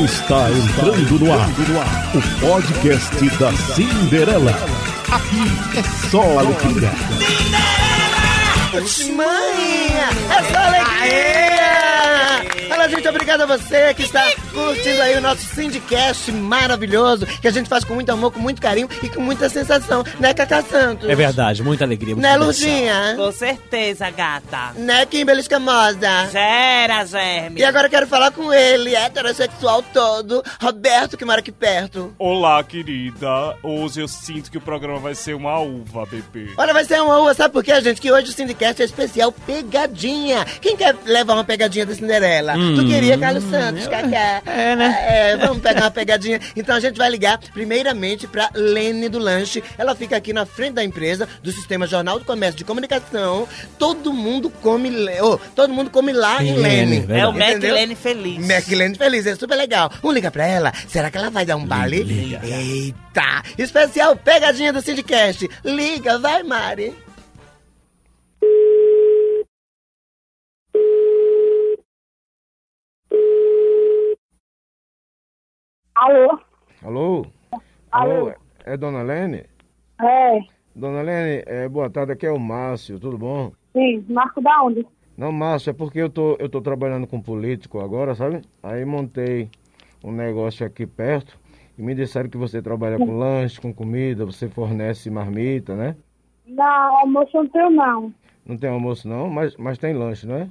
Está entrando no ar o podcast da Cinderela. Aqui é só alegria. Mãe, é só alegria! Fala, gente, obrigado a você que está curtindo aí o nosso Syndicast maravilhoso, que a gente faz com muito amor, com muito carinho e com muita sensação, né, Cacá Santos? É verdade, muita alegria. muita Né. Lurdinha? Com certeza, gata. Né, Kimberly Escamosa? Gera, Germe. E agora eu quero falar com ele, heterossexual todo, Roberto, que mora aqui perto. Olá, querida. Hoje eu sinto que o programa vai ser uma uva, bebê. Olha, vai ser uma uva, sabe por quê, gente? Que hoje o Syndicast é especial pegadinha. Quem quer levar uma pegadinha da Cinderela? Tu queria, Carlos Santos, Cacá? É, né? É, vamos pegar uma pegadinha. Então a gente vai ligar primeiramente pra Lene do Lanche. Ela fica aqui na frente da empresa, do Sistema Jornal do Comércio de Comunicação. Todo mundo come, oh, todo mundo come lá em Lene, Lene. É o Mac? Lene feliz. McLean feliz, é super legal. Vamos ligar pra ela? Será que ela vai dar um baile? liga. Eita! Especial pegadinha do Syndicast. Liga, vai, Mari. Alô? Alô? Alô? É Dona Lene? É, Dona Lene, é, boa tarde, aqui é o Márcio, tudo bom? sim. Marco da onde? Não, Márcio, é porque eu tô, eu tô trabalhando com político agora, sabe? Aí montei um negócio aqui perto e me disseram que você trabalha com lanche, com comida, você fornece marmita, né? Não, almoço não tenho não. Não tem almoço não, mas, mas tem lanche, não é?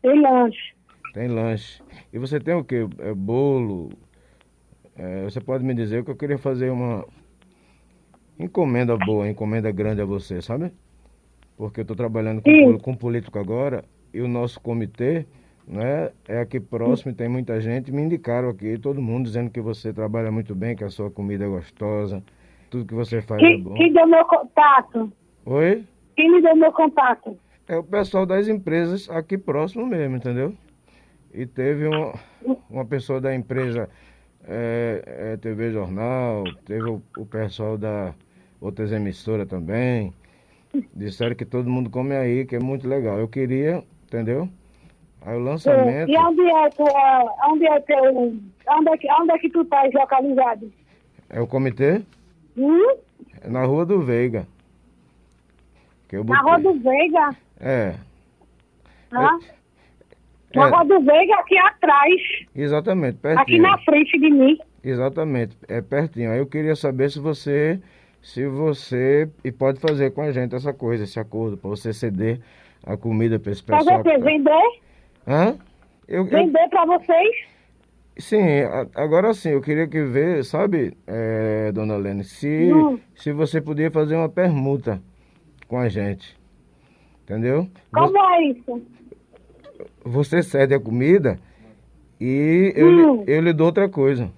Tem lanche. Tem lanche. E você tem o quê? É, bolo? É, você pode me dizer que eu queria fazer uma encomenda boa, encomenda grande a você, sabe? Porque eu estou trabalhando com, com político agora e o nosso comitê né, é aqui próximo e tem muita gente. Me indicaram aqui, todo mundo dizendo que você trabalha muito bem, que a sua comida é gostosa, tudo que você faz é Quem, bom. quem deu meu contato? Oi? Quem me deu meu contato? É o pessoal das empresas aqui próximo mesmo, entendeu? E teve uma pessoa da empresa é, é, TV Jornal, teve o, o pessoal da outras emissoras também. Disseram que todo mundo come aí, que é muito legal. Eu queria, entendeu? Aí o lançamento E onde é tu, é, onde é teu, onde é que, onde é que tu estás localizado? é o comitê Hum? é na Rua do Veiga. Eu Na. Rua do Veiga? É, Hã? é, Rua do Veiga, aqui atrás, exatamente, aqui pertinho. na frente de mim. Exatamente, é pertinho. Aí eu queria saber se você, se você e pode fazer com a gente essa coisa, esse acordo, para você ceder a comida para esse Fazer pessoal. o quê? Vender? Hã? Eu, eu- Vender pra vocês? sim, agora sim, eu queria que ver, sabe, é, dona Lene, se, Hum. se você podia fazer uma permuta com a gente. Entendeu? Como é isso? Você cede a comida e eu, Hum. lhe, eu lhe dou outra coisa.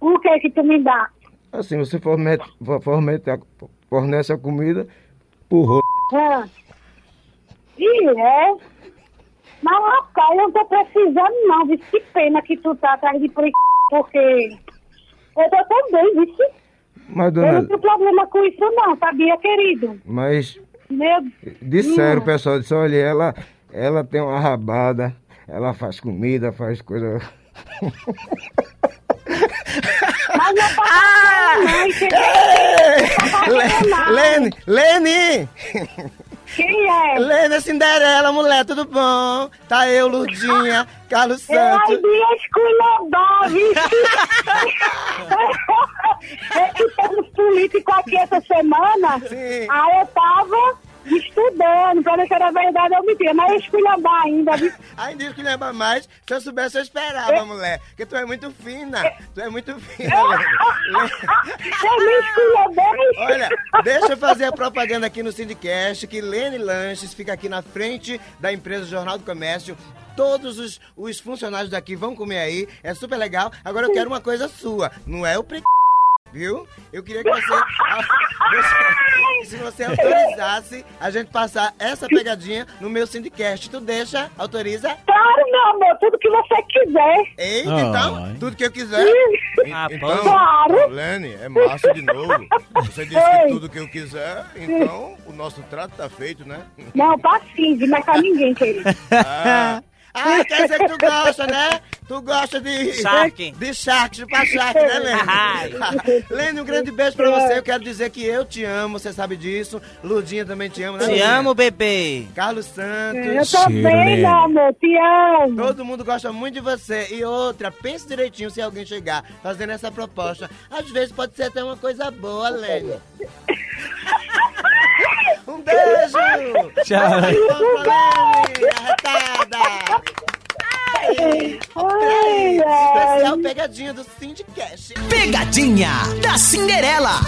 O que que tu me dá? Assim, você fornece, fornece, a, fornece a comida por ro... Ah. Ih, é? Mas, rapaz, eu não tô precisando não, viu? Que pena que tu tá atrás de pri... porque eu tô tão bem, viu? Mas, Eu dona, não tenho problema com isso não, sabia, querido? mas Meu... disseram, o pessoal disse, olha, ela, ela tem uma rabada, ela faz comida, faz coisa... Mas não tá Ah! não, entendeu? Lene, Lene! Quem é? Lene é Cinderela, mulher, tudo bom? Tá eu, Lurdinha, Carlos Eu ai, Santos. de esculhambar, viu? É que temos político aqui essa semana. Sim. Aí eu tava estudando, pra se era verdade eu mentia, mas eu esculhambar ainda, viu? Ai, diz que lembra mais. Se eu soubesse, eu esperava, mulher. Porque tu é muito fina. Tu é muito fina. Eu me esculhambei. Olha, deixa eu fazer a propaganda aqui no Sindicast, que Lene Lanches fica aqui na frente da empresa Jornal do Comércio. Todos os, os funcionários daqui vão comer aí, é super legal. Agora eu quero uma coisa sua, não é o pre... Viu? Eu queria que você, você- se você autorizasse a gente passar essa pegadinha no meu Sindicast. Tu deixa? Autoriza? Claro, meu amor, tudo que você quiser. Eita, Ai. então, tudo que eu quiser. Ah, Então, Claro. Lene, é Márcio de novo. Você disse que tudo que eu quiser, então o nosso trato tá feito, né? Não, pra Cindy, mas pra ninguém, querido. Ah, Ah, quer dizer que tu gosta, né? Tu gosta de. Shark. De shark, chupar shark, né. Lene? Lene, um grande beijo pra você. Eu quero dizer que eu te amo, você sabe disso. Ludinha também te ama, né? Te Ludinha? amo, bebê. Carlos Santos. Eu também, meu amor, te amo. Todo mundo gosta muito de você. E outra, pense direitinho se alguém chegar fazendo essa proposta. Às vezes pode ser até uma coisa boa, Lene. um beijo! Tchau. Arretada! Ai, Ai. Especial pegadinha do Syndicast. Pegadinha da Cinderela.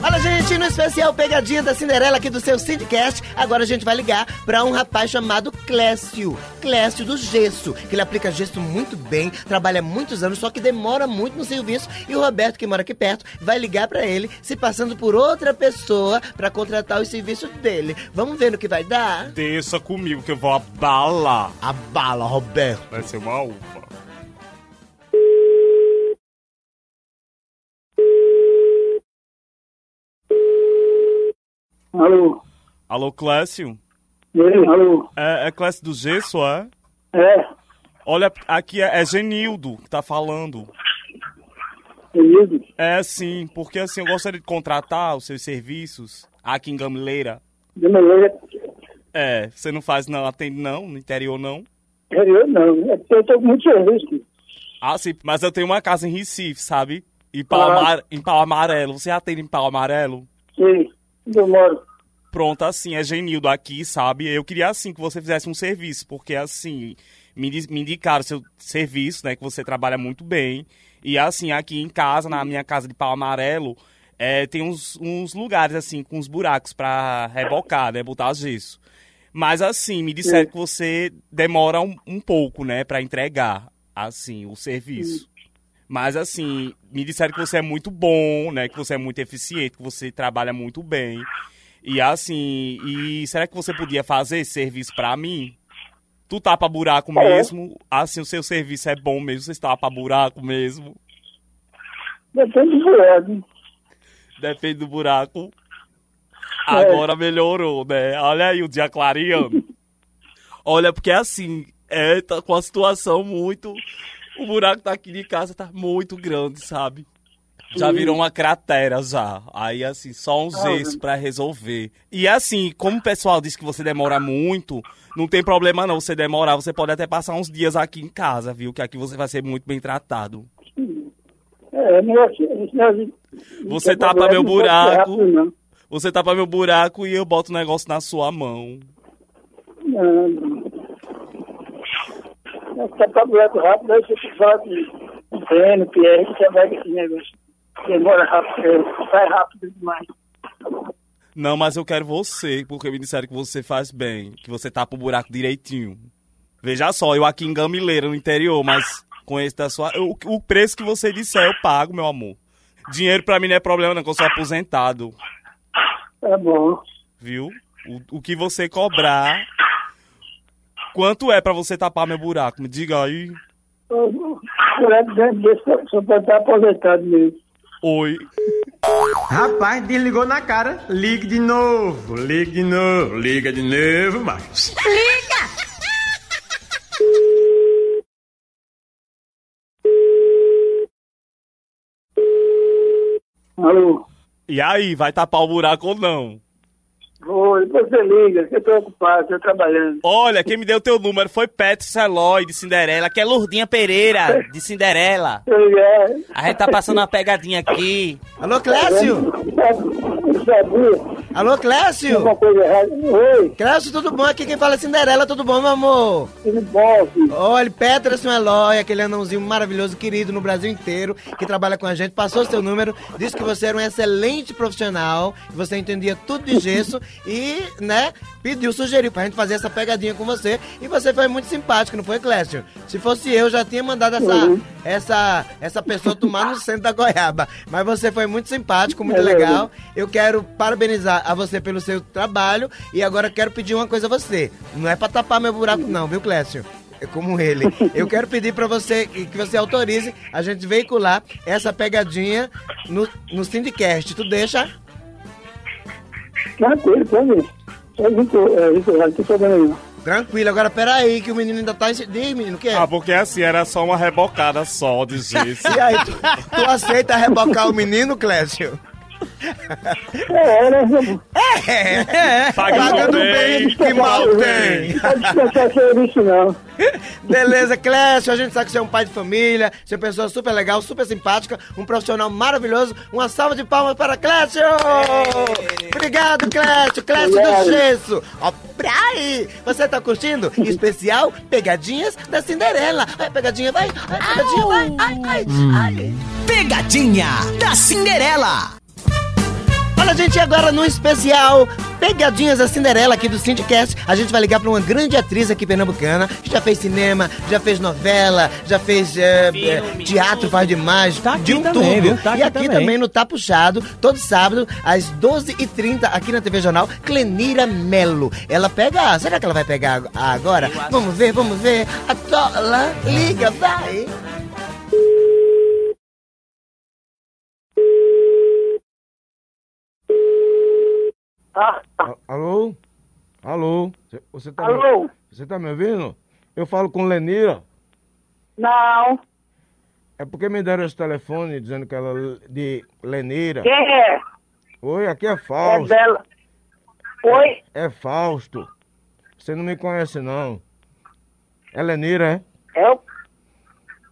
Olha, gente, no especial Pegadinha da Cinderela aqui do seu Syndicast, agora a gente vai ligar pra um rapaz chamado Clécio. Clécio do Gesso, que ele aplica gesso muito bem, trabalha muitos anos, só que demora muito no serviço. E o Roberto, que mora aqui perto, vai ligar pra ele, se passando por outra pessoa pra contratar os serviços dele. Vamos ver no que vai dar? Deixa comigo que eu vou abalar. A bala, Roberto. Vai ser uma uva. Alô? Alô, Clécio? Ei, alô? É, é Clécio do Gesso, é? É, Olha, aqui é, é Genildo que tá falando. Benildo? É, sim, porque assim, eu gostaria de contratar os seus serviços aqui em Gamileira. De maneira, É, você não faz não, atende não, no interior não? interior não. É porque eu tô com muito serviço. Ah, sim, mas eu tenho uma casa em Recife, sabe? Em pau, Ah. amar- em pau amarelo. Você atende em pau amarelo? Sim, moro. Pronto, assim, é Genildo aqui, sabe? Eu queria, assim, que você fizesse um serviço, porque, assim, me, me indicaram seu serviço, né? Que você trabalha muito bem. E, assim, aqui em casa, na minha casa de pau amarelo, é, tem uns, uns lugares, assim, com uns buracos pra rebocar, né? Botar gesso. Mas, assim, me disseram que você demora um, um pouco, né? Pra entregar, assim, o serviço. Mas, assim, me disseram que você é muito bom, né? Que você é muito eficiente, que você trabalha muito bem. E assim, e será que você podia fazer esse serviço pra mim? Tu tapa buraco mesmo? Assim, o seu serviço é bom mesmo? Você tapa buraco mesmo? Depende do buraco. Depende do buraco. Agora melhorou, né? Olha aí o dia clareando. Olha, porque assim, é, tá com a situação muito. O buraco daqui de casa tá muito grande, sabe? Já virou uma cratera já. Aí, assim, só uns Ah, ex pra resolver. E assim, como o pessoal disse que você demora muito, não tem problema não. Você demorar, você pode até passar uns dias aqui em casa, viu? Que aqui você vai ser muito bem tratado. É, esse negócio- Você tapa meu não ser buraco. não. Você tapa meu buraco e eu boto o negócio na sua mão. Não, não. É, Tapar buraco rápido, aí você fala de Pierre, que você vai com esse negócio. Demora rápido, é, sai rápido demais. Não, mas eu quero você, porque me disseram que você faz bem, que você tapa o buraco direitinho. Veja só, eu aqui em Gamileira, no interior, mas com esse da sua. O, o preço que você disser, eu pago, meu amor. Dinheiro pra mim não é problema, não, que eu sou aposentado, Tá bom. viu? O, o que você cobrar. Quanto é pra você tapar meu buraco? Me diga aí. Só pode estar aposentado mesmo. Oi. Rapaz, desligou na cara. Ligue de novo, ligue de novo, liga de novo, Marcos. Alô? E aí, vai tapar o buraco ou não? Oi, você liga, que eu tô ocupado, tô trabalhando. Olha, quem me deu teu número foi Petro Celoy, de Cinderela, que é Lourdinha Pereira, de Cinderela. É. A gente tá passando uma pegadinha aqui. Alô, Clécio? Eu sabia, Alô, Clécio? uma coisa errada. Oi, Clécio, tudo bom? Aqui quem fala é Cinderela, tudo bom, meu amor? tudo bom, filho? Olha, Peterson Eloy, aquele anãozinho maravilhoso, querido no Brasil inteiro, que trabalha com a gente, passou seu número, disse que você era um excelente profissional, que você entendia tudo de gesso e, né, pediu, sugeriu pra gente fazer essa pegadinha com você e você foi muito simpático, não foi, Clécio? Se fosse eu, já tinha mandado essa, Uhum. essa, essa pessoa tomar no centro da goiaba, mas você foi muito simpático, muito É legal. Eu quero parabenizar a você pelo seu trabalho e agora quero pedir uma coisa a você. Não é pra tapar meu buraco não, viu, Clécio? É como ele. Eu quero pedir pra você que você autorize a gente veicular essa pegadinha no, no Syndicast. Tu deixa? Tranquilo. É muito, é não tem problema. Tranquilo, agora peraí, que o menino ainda tá... Diz, menino, o que é? Ah, porque assim, era só uma rebocada só de gesso. E aí, tu, tu aceita rebocar o menino, Clécio? É, né, Ramon? É, Pagando pagando bem. bem, que mal tem. Não pode dispensar serviço, não. Beleza, Clécio, a gente sabe que você é um pai de família, você é uma pessoa super legal, super simpática, um profissional maravilhoso. Uma salva de palmas para Clécio! Obrigado, Clécio, Clécio do. Gesso. Ó, pra aí, você tá curtindo? Especial Pegadinhas da Cinderela. Vai, pegadinha, vai, vai, pegadinha, vai, ai, ai, ai. Pegadinha da Cinderela. Olha, gente, agora no especial Pegadinhas da Cinderela aqui do Syndicast, a gente vai ligar pra uma grande atriz aqui pernambucana, que já fez cinema, já fez novela, já fez é, é, teatro, faz demais, Tá de um também, tudo. Tá e aqui aqui também. também no Tá Puxado, todo sábado, às 12h30, aqui na TV Jornal, Clenira Melo. Ela pega, será que ela vai pegar agora? Vamos ver, vamos ver. A tola, liga, vai. Ah, A- Alô? Alô? Você- tá, Me, alô? você tá me ouvindo? Eu falo com Lenira. Não. É porque me deram esse telefone dizendo que ela é de Lenira. Quem é? Oi, aqui é É Fausto. dela. Oi? É Fausto. Você não me conhece, não. É Lenira, é? É o...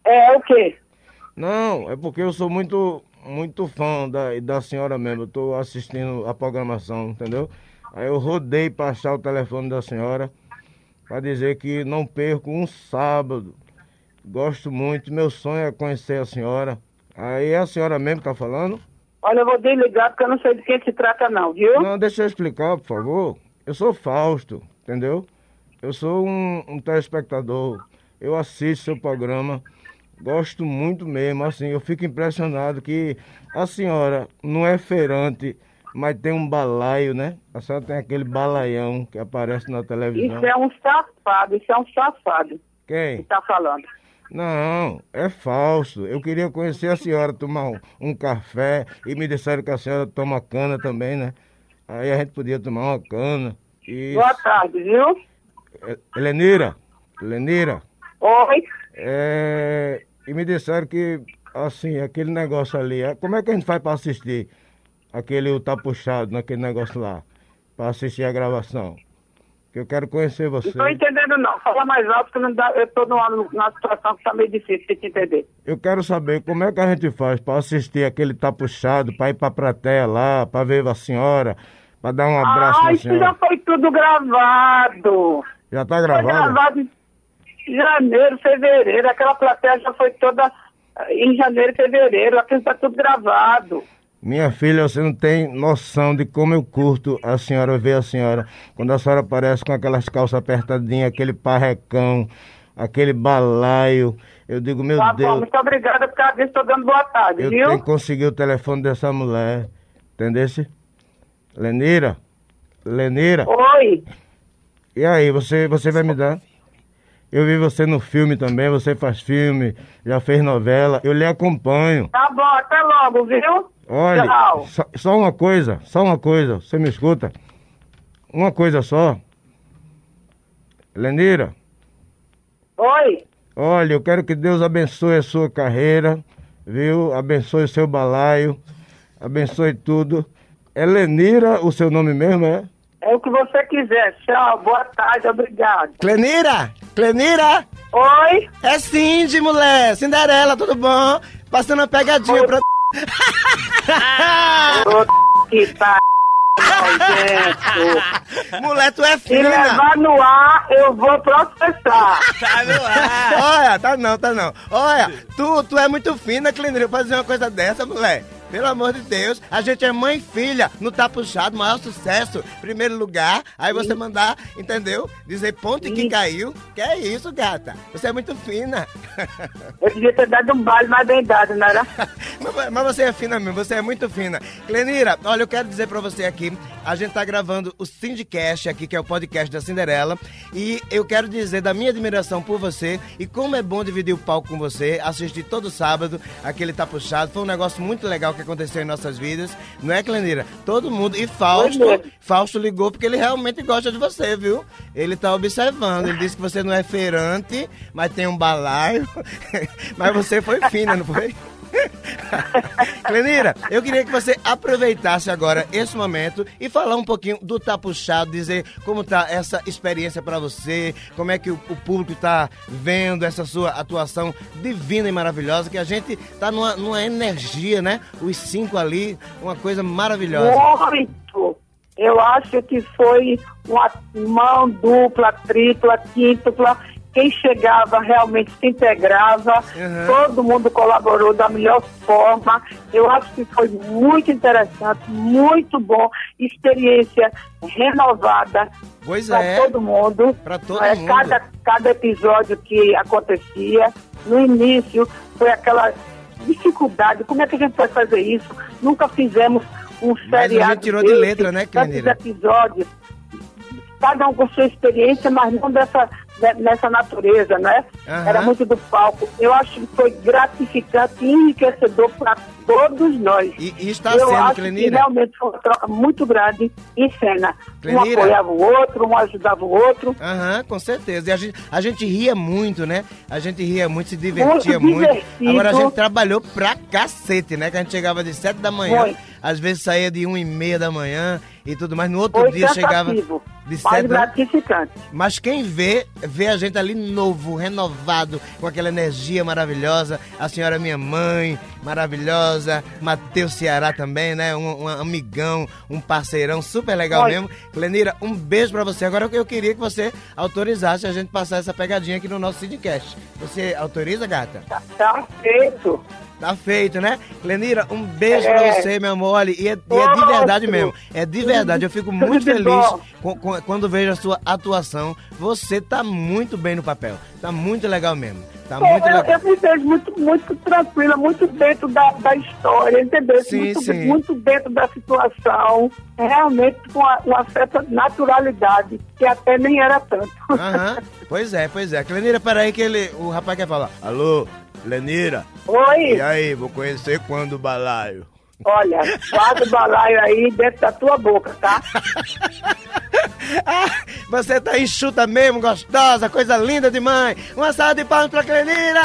É o quê? Não, é porque eu sou muito, muito fã da, da senhora mesmo. Eu tô assistindo a programação, entendeu? Aí eu rodei pra achar o telefone da senhora pra dizer que não perco um sábado. Gosto muito, meu sonho é conhecer a senhora. Aí é a senhora mesmo que tá falando? Olha, eu vou desligar porque eu não sei de quem se trata não, viu? Não, deixa eu explicar, por favor. Eu sou Fausto, entendeu? Eu sou um, um telespectador. Eu assisto seu programa. Gosto muito mesmo, assim, eu fico impressionado que a senhora não é feirante, mas tem um balaio, né? A senhora tem aquele balaião que aparece na televisão. Isso é um safado, isso é um safado que Quem? tá falando. Não, é falso. Eu queria conhecer a senhora, tomar um, um café e me disseram que a senhora toma cana também, né? Aí a gente podia tomar uma cana. E... Boa tarde, viu? É, Lenira, Lenira, Oi? É, e me disseram que, assim, aquele negócio ali, é- como é que a gente faz pra assistir aquele o tá puxado naquele negócio lá, pra assistir a gravação? Que eu quero conhecer você. Não tô entendendo não. Fala mais alto que não dá, eu tô numa, numa situação que tá meio difícil de te entender. Eu quero saber como é que a gente faz pra assistir aquele tá puxado, pra ir pra plateia lá, pra ver a senhora, pra dar um abraço ah, na isso já senhora. foi tudo gravado. Já tá Foi gravado? Janeiro, fevereiro. Aquela plateia já foi toda eh, em janeiro, fevereiro. Aquilo tá tudo gravado. Minha filha, você não tem noção de como eu curto a senhora ver a senhora. Quando a senhora aparece com aquelas calças apertadinhas, aquele parrecão, aquele balaio. Eu digo, meu Tá bom, Deus, muito obrigada por causa disso. Tô dando boa tarde, eu viu? tenho que conseguir o telefone dessa mulher. Entendesse? Lenira? Lenira? Oi. E aí, você, você vai me dar? Eu vi você no filme também, você faz filme, já fez novela, eu lhe acompanho. Tá bom, até logo, viu? Olha, Tchau. só, só uma coisa, só uma coisa, você me escuta? Uma coisa só. Lenira, Oi. olha, eu quero que Deus abençoe a sua carreira, viu? Abençoe o seu balaio, abençoe tudo. É Lenira o seu nome mesmo, é? É o que você quiser. Tchau, boa tarde, obrigado. Clenira, Clenira, Oi. é Cindy, mulher, Cinderela, tudo bom? Passando uma pegadinha pra... Ô, que tá nojento. Mulher, tu é Se fina. levar no ar, eu vou processar. Tá no ar. Olha, tá não, tá não. Olha, tu, tu é muito fina, Clenira, pra fazer uma coisa dessa, mulher. Pelo amor de Deus, a gente é mãe e filha, não tá puxado, maior sucesso, primeiro lugar, aí você mandar, entendeu? Dizer ponto e que caiu, que é isso, gata, você é muito fina. Eu devia ter dado um baile mais bem dado, não era? mas, mas você é fina mesmo, você é muito fina. Clenira, olha, eu quero dizer pra você aqui, a gente tá gravando o Syndicast aqui, que é o podcast da Cinderela, e eu quero dizer da minha admiração por você e como é bom dividir o palco com você, assistir todo sábado, aquele tá puxado, foi um negócio muito legal que aconteceu em nossas vidas. Não é, Clenira? Todo mundo. E Fausto, mesmo. Fausto ligou porque ele realmente gosta de você, viu? Ele tá observando. Ele disse que você não é feirante, mas tem um balaio. mas você foi fina, não foi? Clenira, eu queria que você aproveitasse agora esse momento e falar um pouquinho do Tá Puxado, dizer como tá essa experiência pra você, como é que o, o público tá vendo essa sua atuação divina e maravilhosa, que a gente tá numa, numa energia, né? Os cinco ali, uma coisa maravilhosa. Muito. Eu acho que foi uma mão dupla, tripla, quíntupla. Quem chegava realmente se integrava, Uhum. todo mundo colaborou da melhor forma. Eu acho que foi muito interessante, muito bom. Experiência renovada para é. todo mundo. Pra todo É, mundo. Cada, cada episódio que acontecia, no início foi aquela dificuldade, como é que a gente vai fazer isso? Nunca fizemos um Mas a seriado gente tirou de desse, letra, né, Cleneira? episódios, cada um com sua experiência, mas não dessa, de- nessa natureza, né? Aham. Era muito do palco. Eu acho que foi gratificante e enriquecedor para todos nós. E, e está Eu sendo, acho que Clenira. realmente foi uma troca muito grande em cena. Um Clenira. apoiava o outro, um ajudava o outro. Aham, com certeza. E a gente, a gente ria muito, né? A gente ria muito, se divertia Muito muito. Agora a gente trabalhou pra cacete, né? Que a gente chegava de sete da manhã, Foi. às vezes saía de uma e meia da manhã e tudo mais. No outro Foi dia chegava cansativo, de mas sete da gratificante. Mas quem vê, vê a gente ali novo, renovado, com aquela energia maravilhosa. A senhora minha mãe, maravilhosa. Matheus Ceará também, né? Um, um amigão, um parceirão super legal Oi. mesmo. Clenira, um beijo pra você. Agora eu queria que você autorizasse a gente passar essa pegadinha aqui no nosso Sidcast. Você autoriza, gata? Tá, tá feito. Tá feito, né? Clenira, um beijo É. pra você, meu amor. Olha, e é, e é de verdade mesmo. É de verdade. Eu fico muito feliz com- com- quando vejo a sua atuação. Você tá muito bem no papel. Tá muito legal mesmo. Tá Pô, muito eu, legal. eu me vejo muito, muito tranquila, muito dentro da, da história, entendeu? Sim, muito, sim. muito dentro da situação, realmente com uma, uma certa naturalidade, que até nem era tanto. Aham. Pois é, pois é. Clenira, peraí que ele, o rapaz quer falar. Alô, Clenira? Oi, E aí, vou conhecer quando o balaio? olha, guarda o balaio aí dentro da tua boca, tá? Ah, você tá enxuta mesmo, gostosa, coisa linda demais. Uma salva de palmas pra Clenira!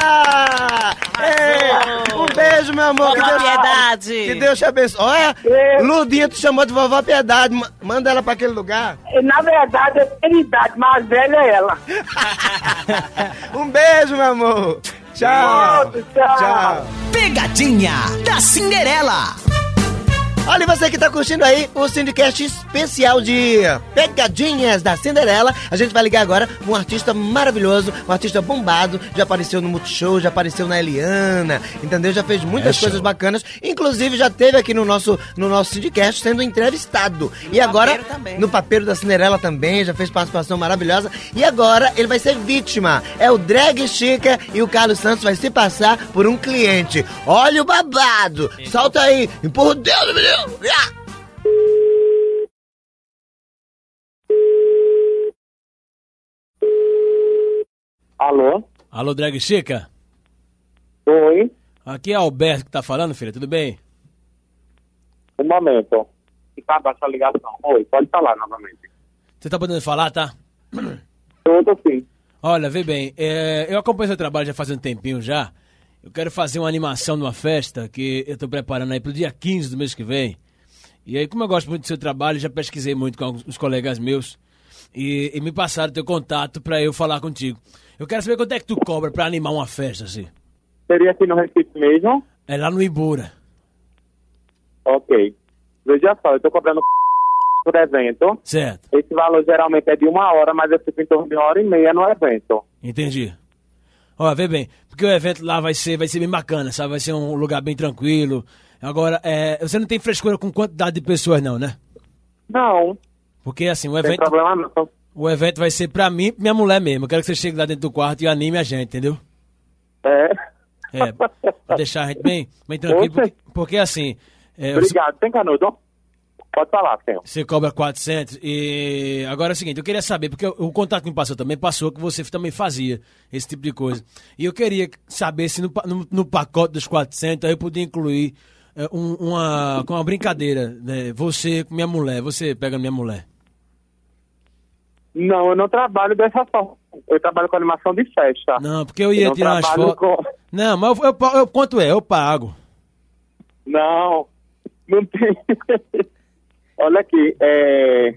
Ei, um beijo, meu amor. Vovó Piedade. Que Deus te abençoe. Olha, É. Ludinha te chamou de vovó Piedade. Ma- Manda ela pra aquele lugar. Na verdade, eu tenho idade, mais velha é ela. Um beijo, meu amor. Tchau. Tchau. Tchau. Pegadinha da Cinderela. Olha, você que tá curtindo aí o Syndicast especial de Pegadinhas da Cinderela. A gente vai ligar agora um artista maravilhoso, um artista bombado. Já apareceu no Multishow, já apareceu na Eliana, entendeu? Já fez muitas coisas bacanas. Inclusive, já teve aqui no nosso, no nosso Syndicast sendo entrevistado. E, agora, também. no Papeiro da Cinderela também, já fez participação maravilhosa. E agora, ele vai ser vítima. É o Drag Chica e o Carlos Santos vai se passar por um cliente. Olha o babado. Solta aí. Empurra o dedo, menino. Ah! Alô? Alô, Drag Chica? Oi, Aqui é Alberto que tá falando, filha, tudo bem? um momento. Fica abaixo a ligação. Oi, pode falar novamente. Você tá podendo falar, tá? Tudo sim. Olha, vê bem, é, eu acompanho seu trabalho já faz um tempinho já. Eu quero fazer uma animação numa festa que eu tô preparando aí pro dia 15 do mês que vem. E aí, como eu gosto muito do seu trabalho, já pesquisei muito com os colegas meus e, e me passaram teu contato pra eu falar contigo. Eu quero saber quanto é que tu cobra pra animar uma festa, assim. Seria aqui no Recife mesmo? É lá no Ibura. Ok. Veja só, eu tô cobrando por evento. Certo, Esse valor geralmente é de uma hora, mas eu fico em torno de uma hora e meia no evento. entendi. Ó, vê bem, porque o evento lá vai ser, vai ser bem bacana, sabe? Vai ser um lugar bem tranquilo. Agora, é, você não tem frescura com quantidade de pessoas, não, né? Não, Porque assim, o não tem evento, problema não. o evento vai ser pra mim e minha mulher mesmo. Eu quero que você chegue lá dentro do quarto e anime a gente, entendeu? É. É, pra deixar a gente bem, bem tranquilo. Porque, porque, assim, é, você, Obrigado. Tem canudo? Pode falar, senhor. você cobra 400 e... Agora é o seguinte, eu queria saber, porque o, contato que me passou também passou que você também fazia esse tipo de coisa. E eu queria saber se no, no, no pacote dos 400 eu podia incluir é, um- uma, com uma brincadeira, né? Você com minha mulher, você pega minha mulher. Não, eu não trabalho dessa forma. Eu trabalho com animação de festa. Não, porque eu ia não tirar umas trabalho fotos. com- Não, mas eu, eu, eu- quanto é? Eu pago. Não, não tem. Olha aqui, é...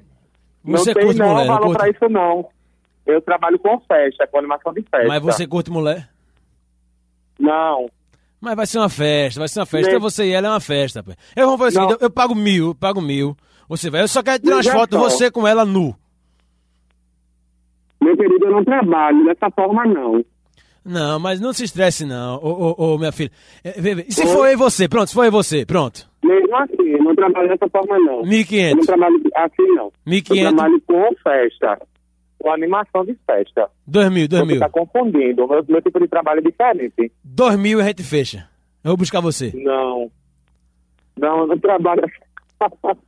Você não tem curte não mulher, não valor curte? pra isso não. Eu trabalho com festa, com animação de festa. Mas você curte mulher? Não. Mas vai ser uma festa, vai ser uma festa. Nem- Então você e ela é uma festa, pô. Eu vou fazer o seguinte, eu, eu pago mil, eu pago mil. Você vai, eu só quero tirar umas fotos você com ela nu. Meu querido, eu não trabalho dessa forma não. Não, mas não se estresse não, ô, ô, ô, minha filha. É. E se for eu e você? Pronto, se for eu e você, pronto. Mesmo assim, eu não trabalho dessa forma não. Eu não 1.500. trabalho assim não. 1.500. Eu trabalho com festa, com animação de festa. 2 2 Você tá confundindo. Meu, meu tipo de trabalho é diferente. 2 mil e a gente fecha. Eu vou buscar você. Não. Não, eu não trabalho.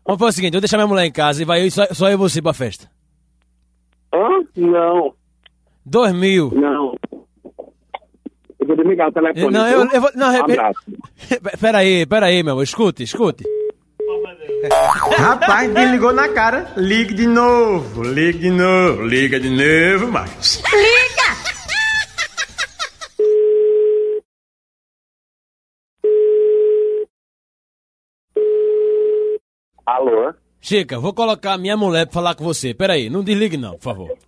Vamos fazer o seguinte, eu vou deixar minha mulher em casa e vai eu- só, só eu e você pra festa. Hã? Não, 2 mil. não. Eu vou desligar o telefone. Não, eu, eu vou. Não, Um abraço. Pera aí, pera aí, meu amor. Escute, escute. Rapaz, desligou na cara. Ligue de novo, ligue de novo, liga de novo, Marcos. Alô? Chica, vou colocar a minha mulher pra falar com você. Pera aí, não desligue não, por favor.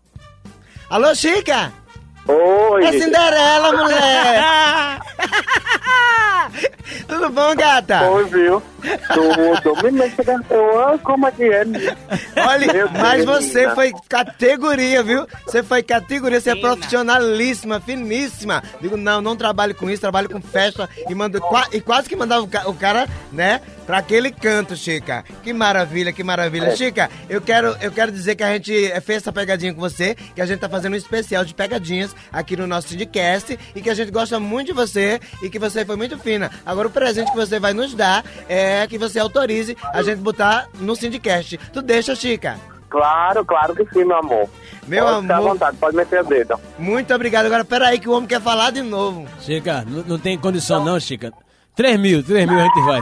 Alô, Chica? Oi. É Cinderela, mulher! Tudo bom, gata? Oi, viu? Tudo. Menina, você gastou, como é que é? Olha, Meu mas Deus, você menina. foi categoria, viu? Você foi categoria, você é profissionalíssima, finíssima. Digo, não, não trabalho com isso, trabalho com festa e mando e quase que mandava o cara, né, pra aquele canto, Chica. Que maravilha, que maravilha. É. Chica, eu quero, eu quero dizer que a gente fez essa pegadinha com você, que a gente tá fazendo um especial de pegadinhas aqui no nosso Syndicast e que a gente gosta muito de você e que você foi muito fina. Agora o presente que você vai nos dar é que você autorize a gente botar no Syndicast. Tu deixa, Chica? Claro, claro que sim, meu amor. Meu pode Ficar à amor. vontade, pode meter o dedo. Muito obrigado. Agora, peraí que o homem quer falar de novo. Chica, não, não tem condição não, Chica. 3 mil, 3 mil a gente vai.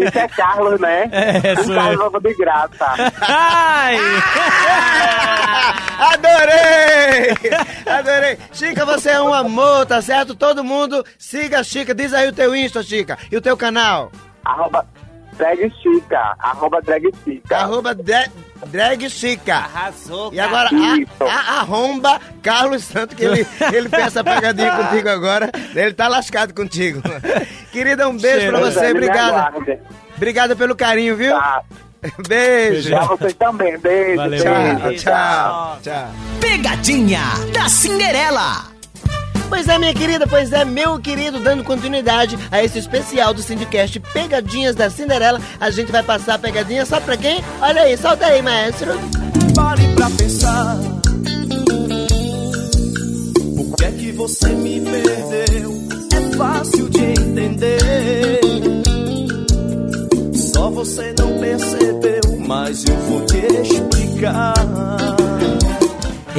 Isso é Carlos, né? É, um sou Carlos eu. novo de graça. Ai! Adorei! Adorei! Chica, você é um amor, tá certo? Todo mundo siga a Chica. Diz aí o teu Insta, Chica. E o teu canal? arroba drag chica. Arroba drag chica. Arroba de- Drag Chica. Arrasou, E agora, a, a- arromba Carlos Santos, que ele, ele fez essa pegadinha contigo agora. Ele tá lascado contigo. Querida, um beijo pra Pois você. aguarde. Obrigada pelo carinho, viu? Tá. Beijo. Pra vocês também. Beijo. Valeu, beijo. Tchau, tchau, tchau. Pegadinha da Cinderela. Pois é, minha querida, pois é, meu querido, dando continuidade a esse especial do Syndicast Pegadinhas da Cinderela, a gente vai passar a pegadinha, sabe pra quem? Olha aí, solta aí, maestro. Pare pra pensar. Por que é que você me perdeu? É fácil de entender. Só você não percebeu, mas eu vou te explicar.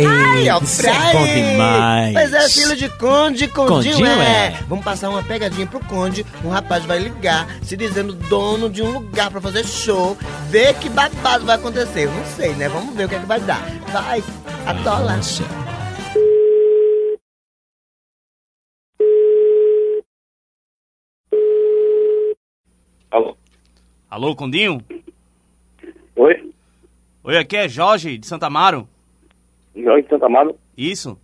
Ai, ó, isso pra é bom aí. demais. Pois é, filho de Conde, Condinho, Condinho é. é. Vamos passar uma pegadinha pro Conde. Um rapaz vai ligar, se dizendo dono de um lugar pra fazer show. Ver que babado vai acontecer. Eu não sei, né? Vamos ver o que é que vai dar. Vai, atola. Alô? Alô, Condinho? Oi? Oi, aqui é Jorge, de Santa Amaro. Jorge de Santa Amaro? Isso.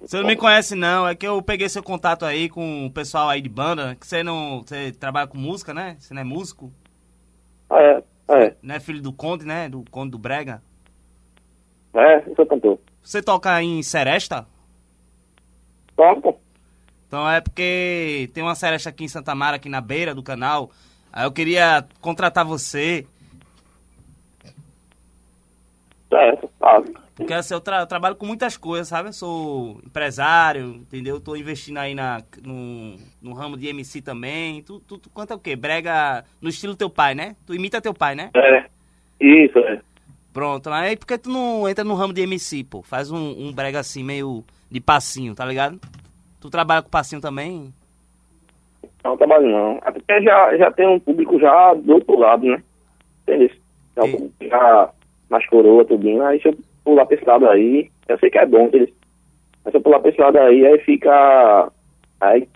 Você não me conhece, não. É que eu peguei seu contato aí com o pessoal aí de banda. Que você não. Você trabalha com música, né? Você não é músico? Ah, é. É. Não é filho do Conde, né? Do Conde do Brega. É, eu sou cantor. Você toca em Seresta? Toco? Então é porque tem uma seresta aqui em Santa Mara, aqui na beira do canal. Aí eu queria contratar você. Certo. Ah, Porque assim, eu, tra- eu trabalho com muitas coisas, sabe? Eu sou empresário, entendeu? Eu tô investindo aí na, no, no ramo de MC também. Tu, tu, tu canta o quê? Brega no estilo teu pai, né? Tu imita teu pai, né? é. Isso, é. Pronto. Aí por que tu não entra no ramo de MC, pô? Faz um, um brega assim, meio de passinho, tá ligado? Tu trabalha com passinho também? Não trabalho não. É porque já, já tem um público já do outro lado, né? Entendeu? Já, público já mais coroa, tudinho. Aí se eu pular pra esse lado aí, eu sei que é bom, entendeu? Mas se eu pular pra esse lado aí, aí fica. Aí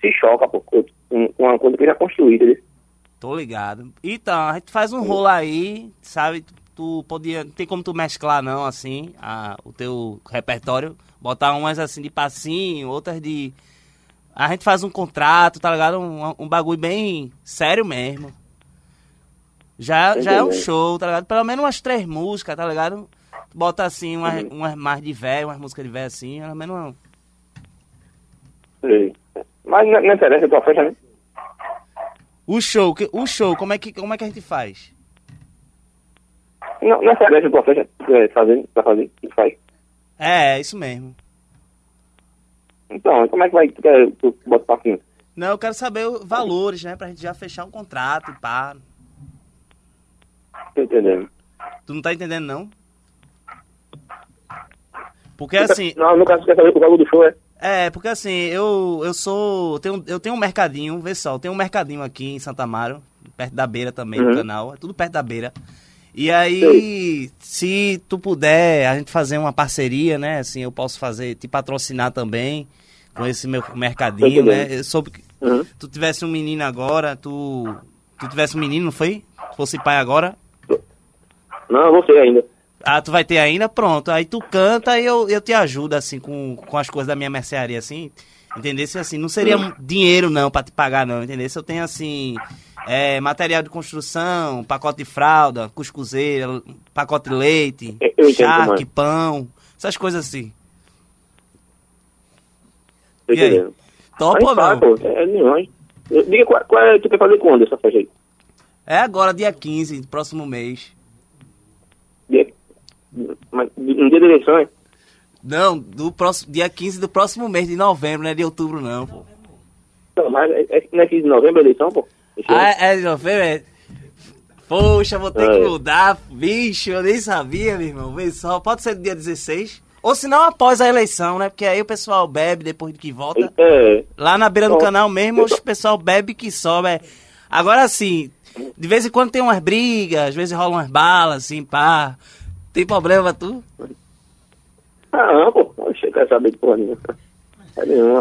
se choca, pô, com uma coisa que eu já construí, entendeu? Tô ligado. Então, a gente faz um rolo aí, sabe? Tu podia. Não tem como tu mesclar, não, assim, a, o teu repertório. Botar umas assim de passinho, outras de. A gente faz um contrato, tá ligado? Um, um bagulho bem sério mesmo. Já, já é um show, tá ligado? Pelo menos umas três músicas, tá ligado? Bota assim, umas, umas mais de velho, umas músicas de velho assim, pelo menos Sei. Mas não, não interessa a tua festa, né? O show, que- o show, como é que, como é que a gente faz? Não, não interessa a tua festa, é, fazendo, tá fazendo, tu faz. É, é isso mesmo. Então, como é que vai, tu quer, tu bota pra cima? Não, eu quero saber valores, né? Pra gente já fechar um contrato e pá. Tô entendendo. Tu não tá entendendo, não? Porque assim. Não, no caso, quer saber o valor do show, é? É, porque assim, eu, eu sou. Eu tenho, eu tenho um mercadinho, vê só, eu tenho um mercadinho aqui em Santa Amaro, perto da beira também Uhum. do canal. É tudo perto da beira. E aí, se tu puder, a gente fazer uma parceria, né? Assim, eu posso fazer, te patrocinar também com esse meu mercadinho, né? Eu soube que Uhum. tu tivesse um menino agora, tu. Tu tivesse um menino, não foi? Fosse pai agora? Não, você ainda. Ah, tu vai ter ainda? Pronto. Aí tu canta e eu, eu te ajudo, assim, com, com as coisas da minha mercearia, assim. Entendeu? Se assim, não seria Hum. dinheiro, não, pra te pagar, não, entendeu? Se eu tenho, assim, é, material de construção, pacote de fralda, cuscuzeira, pacote de leite, Eu- eu entendo charque, é. pão, essas coisas assim. Tô E aí? Topa ou tá, não? pô, é nenhum, hein? Diga qual, qual é, tu quer fazer quando essa festa aí? É agora, dia 15, próximo mês. Um dia da eleição, é? Não, do próximo, dia 15 do próximo mês de novembro, não é de outubro, não, pô. Não, mas é, é, não é 15 de novembro a eleição, pô? Ah, é de novembro? É... Poxa, vou ter É. que mudar, bicho, eu nem sabia, meu irmão. Vê só, pode ser dia 16. Ou se não, após a eleição, né? Porque aí o pessoal bebe depois que volta. É. Lá na beira do Ó, canal mesmo, o pessoal bebe que sobe. é. Agora, assim, de vez em quando tem umas brigas, às vezes rolam umas balas, assim, pá. Tem problema, tu? Ah, não, pô. Eu quero saber de porra nenhuma. É nenhuma.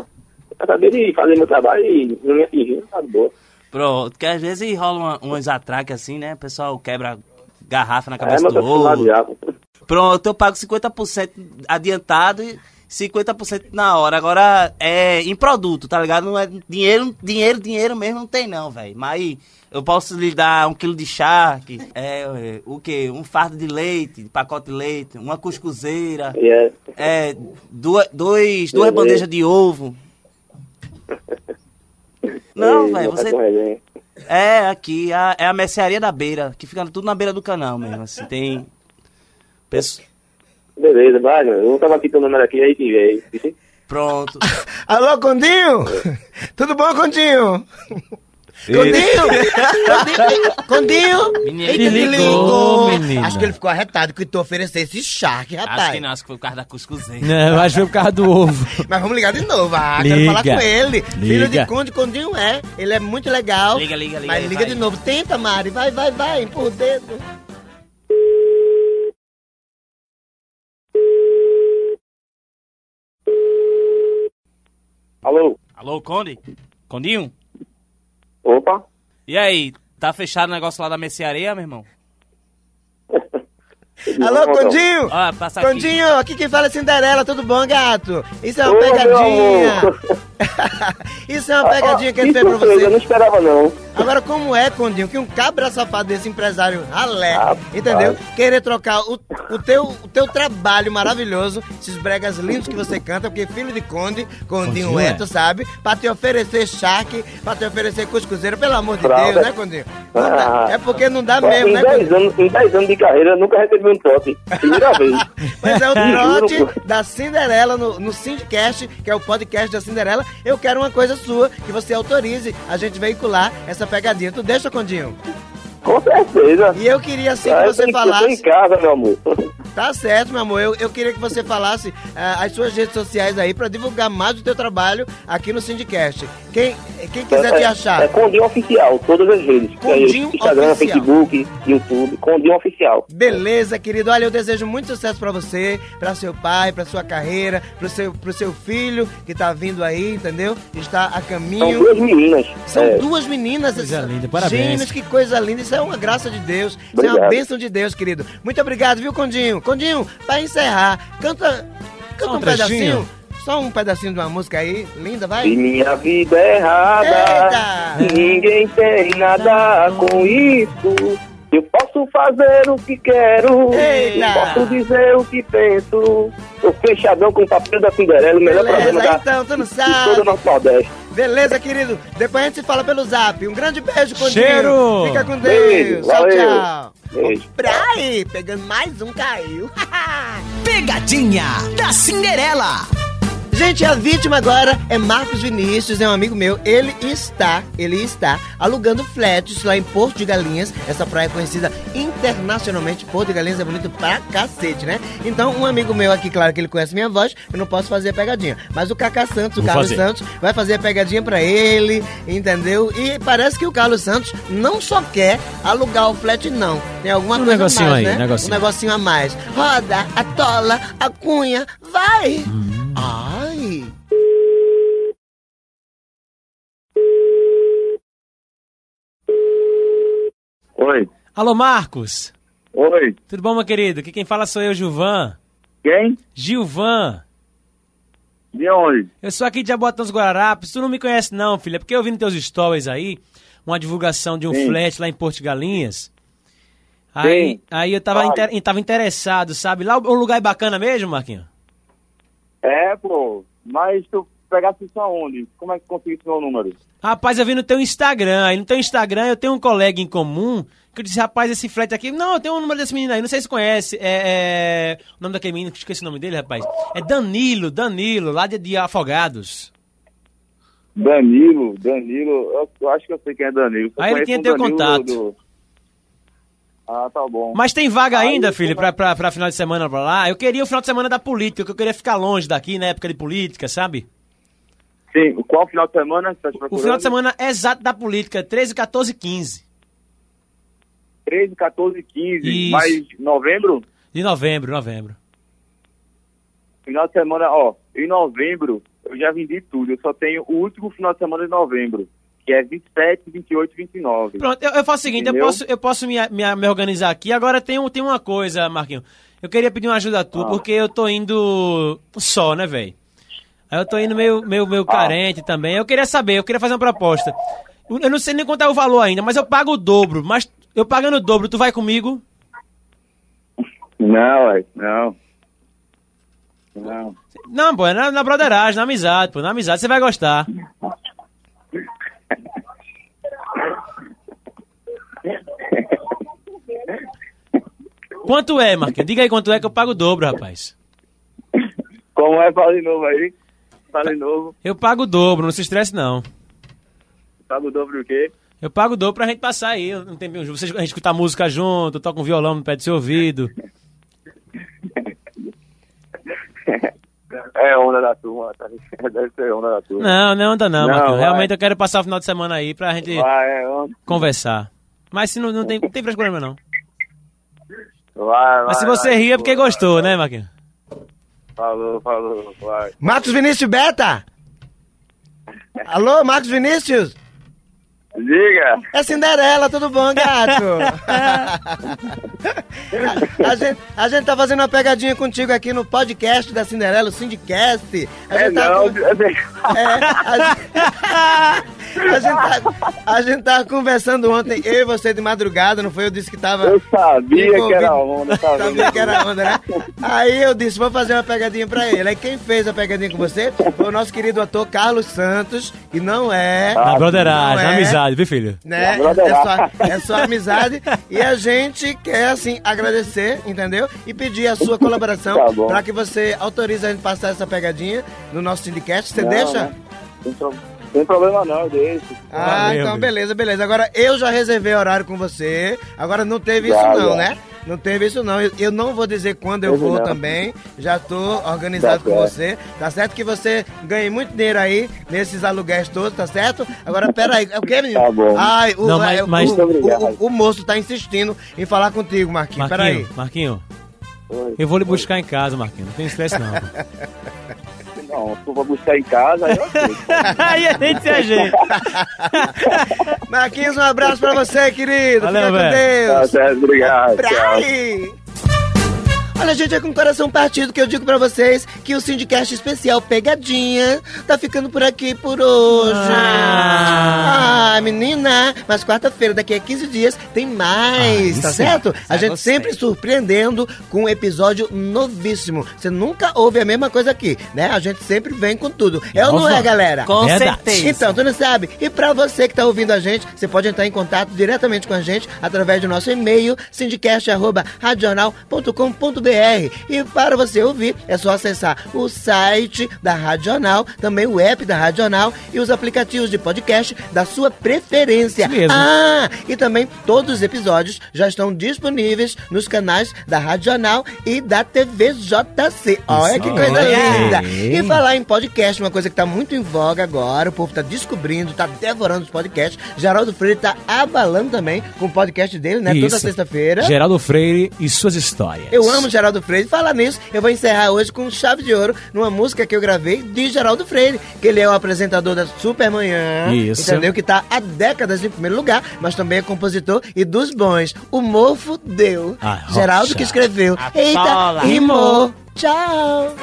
Eu quero saber de fazer meu trabalho e não me atingir, tá de boa. Pronto, que às vezes rolam uma, uns atraques assim, né? O pessoal quebra garrafa na É, cabeça mas do outro. Pronto, eu pago 50% adiantado e 50% na hora. Agora, é em produto, tá ligado? Não é dinheiro, dinheiro, dinheiro mesmo não tem não, velho. Mas eu posso lhe dar um quilo de charque, é, é, o quê? Um fardo de leite, de pacote de leite, uma cuscuzeira, E é. duas, dois, duas bandejas de ovo. Não, velho, você... É, aqui, a- é a mercearia da beira, que fica tudo na beira do canal mesmo, assim, tem... Pesso- Beleza, vai, meu. eu tava aqui teu número aqui, aí que veio. Pronto. Alô, Condinho? Tudo bom, Condinho? Condinho? Condinho? Condinho? Menino, Eita, ele ligou, menina. Acho que ele ficou arretado que tu ofereceu esse charque, rapaz. Acho que não, acho que foi por causa da cuscuzeira. Não, acho que foi por causa do ovo. Mas vamos ligar de novo, ah, quero Liga. falar com ele. Filho de Liga. Conde, Condinho é. Ele é muito legal. Liga, liga, liga Mas liga vai. de novo. Tenta, Mari. Vai, vai, vai. Empurra o dedo. Alô? Alô, Conde? Condinho? Opa? E aí, tá fechado o negócio lá da mercearia, meu irmão? Alô, Condinho? Ó, passa aqui. Condinho, aqui quem fala é Cinderela, tudo bom, gato? Isso é uma Ô, meu pegadinha. Isso é uma pegadinha que Ah, ele fez pra surpresa, Eu você. não esperava, não. Agora, como é, Condinho, que um cabra safado desse empresário ralé, Rapaz. entendeu? Querer trocar o, o, teu, o teu trabalho maravilhoso, esses bregas lindos que você canta, porque filho de Conde, Condinho é, tu sabe, pra te oferecer charque, pra te oferecer cuscuzeira, pelo amor de Fralda. Deus, né, Condinho? Ah. é porque não dá mesmo, em, né, 10 Condinho? anos, em 10 anos de carreira, eu nunca recebi um trote. Primeira vez. Mas é o trote da Cinderela no, no Syndicast, que é o podcast da Cinderela. Eu quero uma coisa sua, que você autorize a gente veicular essa pegadinha. Tu deixa, Condinho? Com certeza. E eu queria assim que você em- Eu tô falasse. em casa, meu amor. Tá certo, meu amor. Eu, eu queria que você falasse ah, as suas redes sociais aí pra divulgar mais o teu trabalho aqui no Syndicast. Quem, quem quiser te achar. É Condinho Oficial, todas as redes. Condinho Instagram, Oficial. Facebook, YouTube, Condinho Oficial. Beleza, querido. Olha, eu desejo muito sucesso pra você, pra seu pai, pra sua carreira, pro seu, pro seu filho que tá vindo aí, entendeu? Está a São caminho. duas meninas. São é, duas meninas. Coisa linda, parabéns. Gêmeos, que coisa linda. Isso é uma graça de Deus. Isso é uma bênção de Deus, querido. Muito obrigado, viu, Condinho? Condinho, pra encerrar, canta, canta um, um pedacinho. Só um pedacinho de uma música aí. Linda, vai. Se minha vida é errada, Eita! ninguém tem nada com isso. Eu posso fazer o que quero, Eita! eu posso dizer o que penso. O fechadão com o papel da Cinderela, o melhor programa Beleza, da, então, tu não de todo sabe. o nosso Nordeste. Beleza, querido? Depois a gente se fala pelo zap. Um grande beijo, Condinho. Cheiro! Fica com Deus. Beijo, tchau, valeu. tchau. Beijo. Pra aí, pegando mais um, caiu. Pegadinha da Cinderela. Gente, a vítima agora é Marcos Vinícius, é um amigo meu. Ele está, ele está alugando flats lá em Porto de Galinhas. Essa praia é conhecida internacionalmente. Porto de Galinhas é bonito pra cacete, né? Então, um amigo meu aqui, claro que ele conhece minha voz, eu não posso fazer a pegadinha. Mas o Cacá Santos, o Vou Carlos fazer. Santos, vai fazer a pegadinha pra ele, entendeu? E parece que o Carlos Santos não só quer alugar o flat, não. Tem alguma Um coisa negocinho a mais, aí, né? negocinho. Um negocinho a mais. Roda, atola, a cunha, vai! Oi, Alô, Marcos. oi, Tudo bom, meu querido? Aqui quem fala sou eu, Gilvan. quem? Gilvan. De onde? Eu sou aqui de Jabotão dos Guararapes. Tu não me conhece não, filha, porque eu vi nos teus stories aí uma divulgação de um Sim. flat lá em Porto Galinhas. Aí, Sim. aí eu tava, inter- tava interessado, sabe? Lá o lugar é bacana mesmo, Marquinhos? É, pô, mas tu pegasse isso aonde? Como é que conseguiste meu número? Rapaz, eu vi no teu Instagram. Aí no teu Instagram eu tenho um colega em comum que eu disse, rapaz, esse flat aqui. Não, eu tenho um número desse menino aí, não sei se conhece. É, é... O nome daquele menino, que eu esqueci o nome dele, rapaz. É Danilo, Danilo, lá de, de Afogados. Danilo, Danilo, eu, eu acho que eu sei quem é Danilo. Eu Aí ele tinha o teu Danilo contato. do- Ah, tá bom. Mas tem vaga Aí, ainda, filho, pra, pra, pra final de semana pra lá? Eu queria o final de semana da política, que eu queria ficar longe daqui na época de política, sabe? Sim, qual final de semana você tá O procurando? final de semana exato da política, 13, 14 e 15 13, 14, 15, Isso. mas novembro? de novembro, novembro. Final de semana, ó, em novembro eu já vendi tudo, eu só tenho o último final de semana de novembro, que é 27, 28 e 29. Pronto, eu, eu faço o seguinte, eu posso, eu posso me, me, me organizar aqui. Agora tem, um, tem uma coisa, Marquinhos. Eu queria pedir uma ajuda a tu, Ah. porque eu tô indo só, né, velho? Aí eu tô indo meio, meio, meio Ah. carente também. Eu queria saber, eu queria fazer uma proposta. Eu não sei nem quanto é o valor ainda, mas eu pago o dobro. Mas eu pagando o dobro, tu vai comigo? Não, ué, não. Não. Não, pô, é na, na broderagem, na amizade, pô. Na amizade você vai gostar. Quanto é, Marquinhos? Diga aí quanto é que eu pago o dobro, rapaz. Como é? Fala de novo aí. Fala de novo. Eu pago o dobro, não se estresse não. Sabe o dobro o quê? Eu pago o dobro pra gente passar aí um tempinho junto. Vocês- A gente escutar música junto, toca um violão no pé do seu ouvido. É onda da turma, tá? Deve ser onda da turma. Não, não anda não, Não, Marquinhos. vai. Realmente eu quero passar o final de semana aí pra gente Vai, é onda. conversar. Mas se não, não tem, não tem problema não. Vai, Mas se você vai, ri é porque gostou, né, Marquinhos? Falou, falou, vai. Marcos Vinícius Beta! Alô, Marcos Vinícius? Diga! É Cinderela, tudo bom, gato? a, a gente, a gente tá fazendo uma pegadinha contigo aqui no podcast da Cinderela, o Syndicast. A É gente tá não, com- É, a, gente- a gente tá, a gente tava conversando ontem, eu e você de madrugada, não foi? Eu disse que tava. Eu sabia que era envolvido. onda, tá vendo? Sabia que era onda, né? Aí eu disse, vou fazer uma pegadinha pra ele. Aí quem fez a pegadinha com você foi o nosso querido ator Carlos Santos, e não é. Na não na é, amizade, viu, filho? Né? É só, é só amizade. E a gente quer, assim, agradecer, entendeu? E pedir a sua colaboração Tá pra que você autorize a gente passar essa pegadinha no nosso Syndicast. Você Não, deixa? não. Tem, pro- tem problema não, eu deixo. Ah, Valeu, então meu. beleza, beleza. Agora eu já reservei horário com você. Agora não teve Já, isso não, já. né? Não teve isso não. Eu, eu não vou dizer quando eu vou não. também. Já tô organizado Tá com certo. você. Tá certo que você ganha muito dinheiro aí nesses aluguéis todos, tá certo? Agora, peraí. É o que, menino? Tá bom. Ai, o, Não, mas- é, o- mas- o, o- o moço tá insistindo em falar contigo, Marquinhos. Peraí. Marquinho, Marquinho, Oi. eu vou lhe buscar em casa, Marquinho. Não tem estresse não. Não, tu vai buscar em casa, aí eu aceito. Aí a gente se ajeita. Marquinhos, um abraço pra você, querido. Valeu, Fica com velho. Tá Deus. certo, obrigado. Pra Tchau. aí. Olha, gente, é com o coração partido que eu digo pra vocês que o Sindicast Especial Pegadinha tá ficando por aqui por hoje. Ah. Ah, menina, mas quarta-feira, daqui a 15 dias, tem mais, Ah, tá certo? A Já gente gostei. sempre surpreendendo com um episódio novíssimo. Você nunca ouve a mesma coisa aqui, né? A gente sempre vem com tudo. É ou não é, galera? Com Verdade. certeza. Então, tu não sabe? E pra você que tá ouvindo a gente, você pode entrar em contato diretamente com a gente através do nosso e-mail, sindicast.radional.com.br. E para você ouvir, é só acessar o site da Radional, também o app da Radional e os aplicativos de podcast da sua preferência. Isso mesmo. Ah, e também todos os episódios já estão disponíveis nos canais da Radional e da TV JC. Olha que coisa linda! E falar em podcast, uma coisa que tá muito em voga agora, o povo tá descobrindo, tá devorando os podcasts. Geraldo Freire tá abalando também com o podcast dele, né? Toda Isso. sexta-feira. Geraldo Freire e suas histórias. Eu amo Geraldo Freire. Falar nisso, eu vou encerrar hoje com chave de ouro numa música que eu gravei de Geraldo Freire, que ele é o apresentador da Supermanhã. Isso. Entendeu? Que tá há décadas em primeiro lugar, mas também é compositor e dos bons. O Mofo deu. A Geraldo que escreveu. A Eita, bola. rimou. Tchau.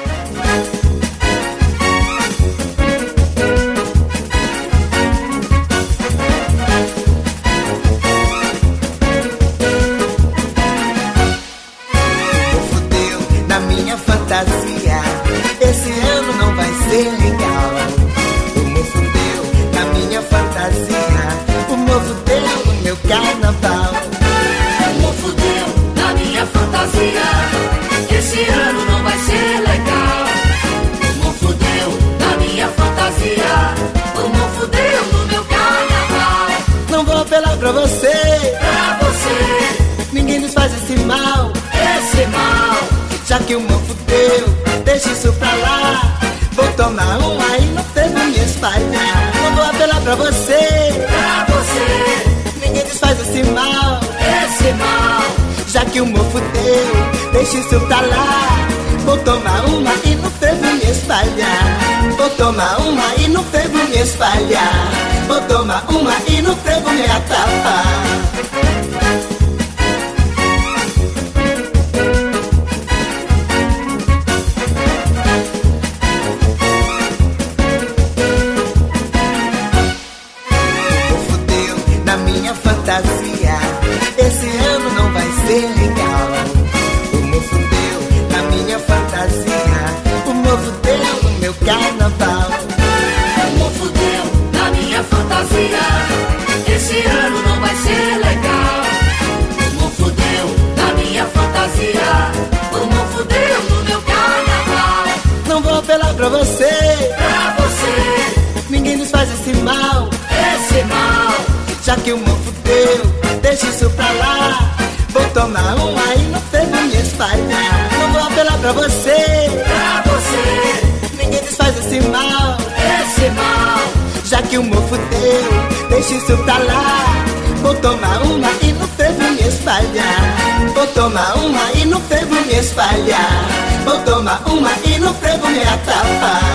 Deixa isso pra lá. Vou tomar um aí, não devo me espalhar. Não vou apelar pra você. Pra você, Ninguém desfaz esse mal. esse mal. Já que o mofo deu, deixa isso pra lá. Vou tomar uma e no fervo me espalhar. Vou tomar uma e no fervo me espalhar. Vou tomar uma e no fervo me atapar. Me espalhar. Vou tomar uma e no fervo me atapar.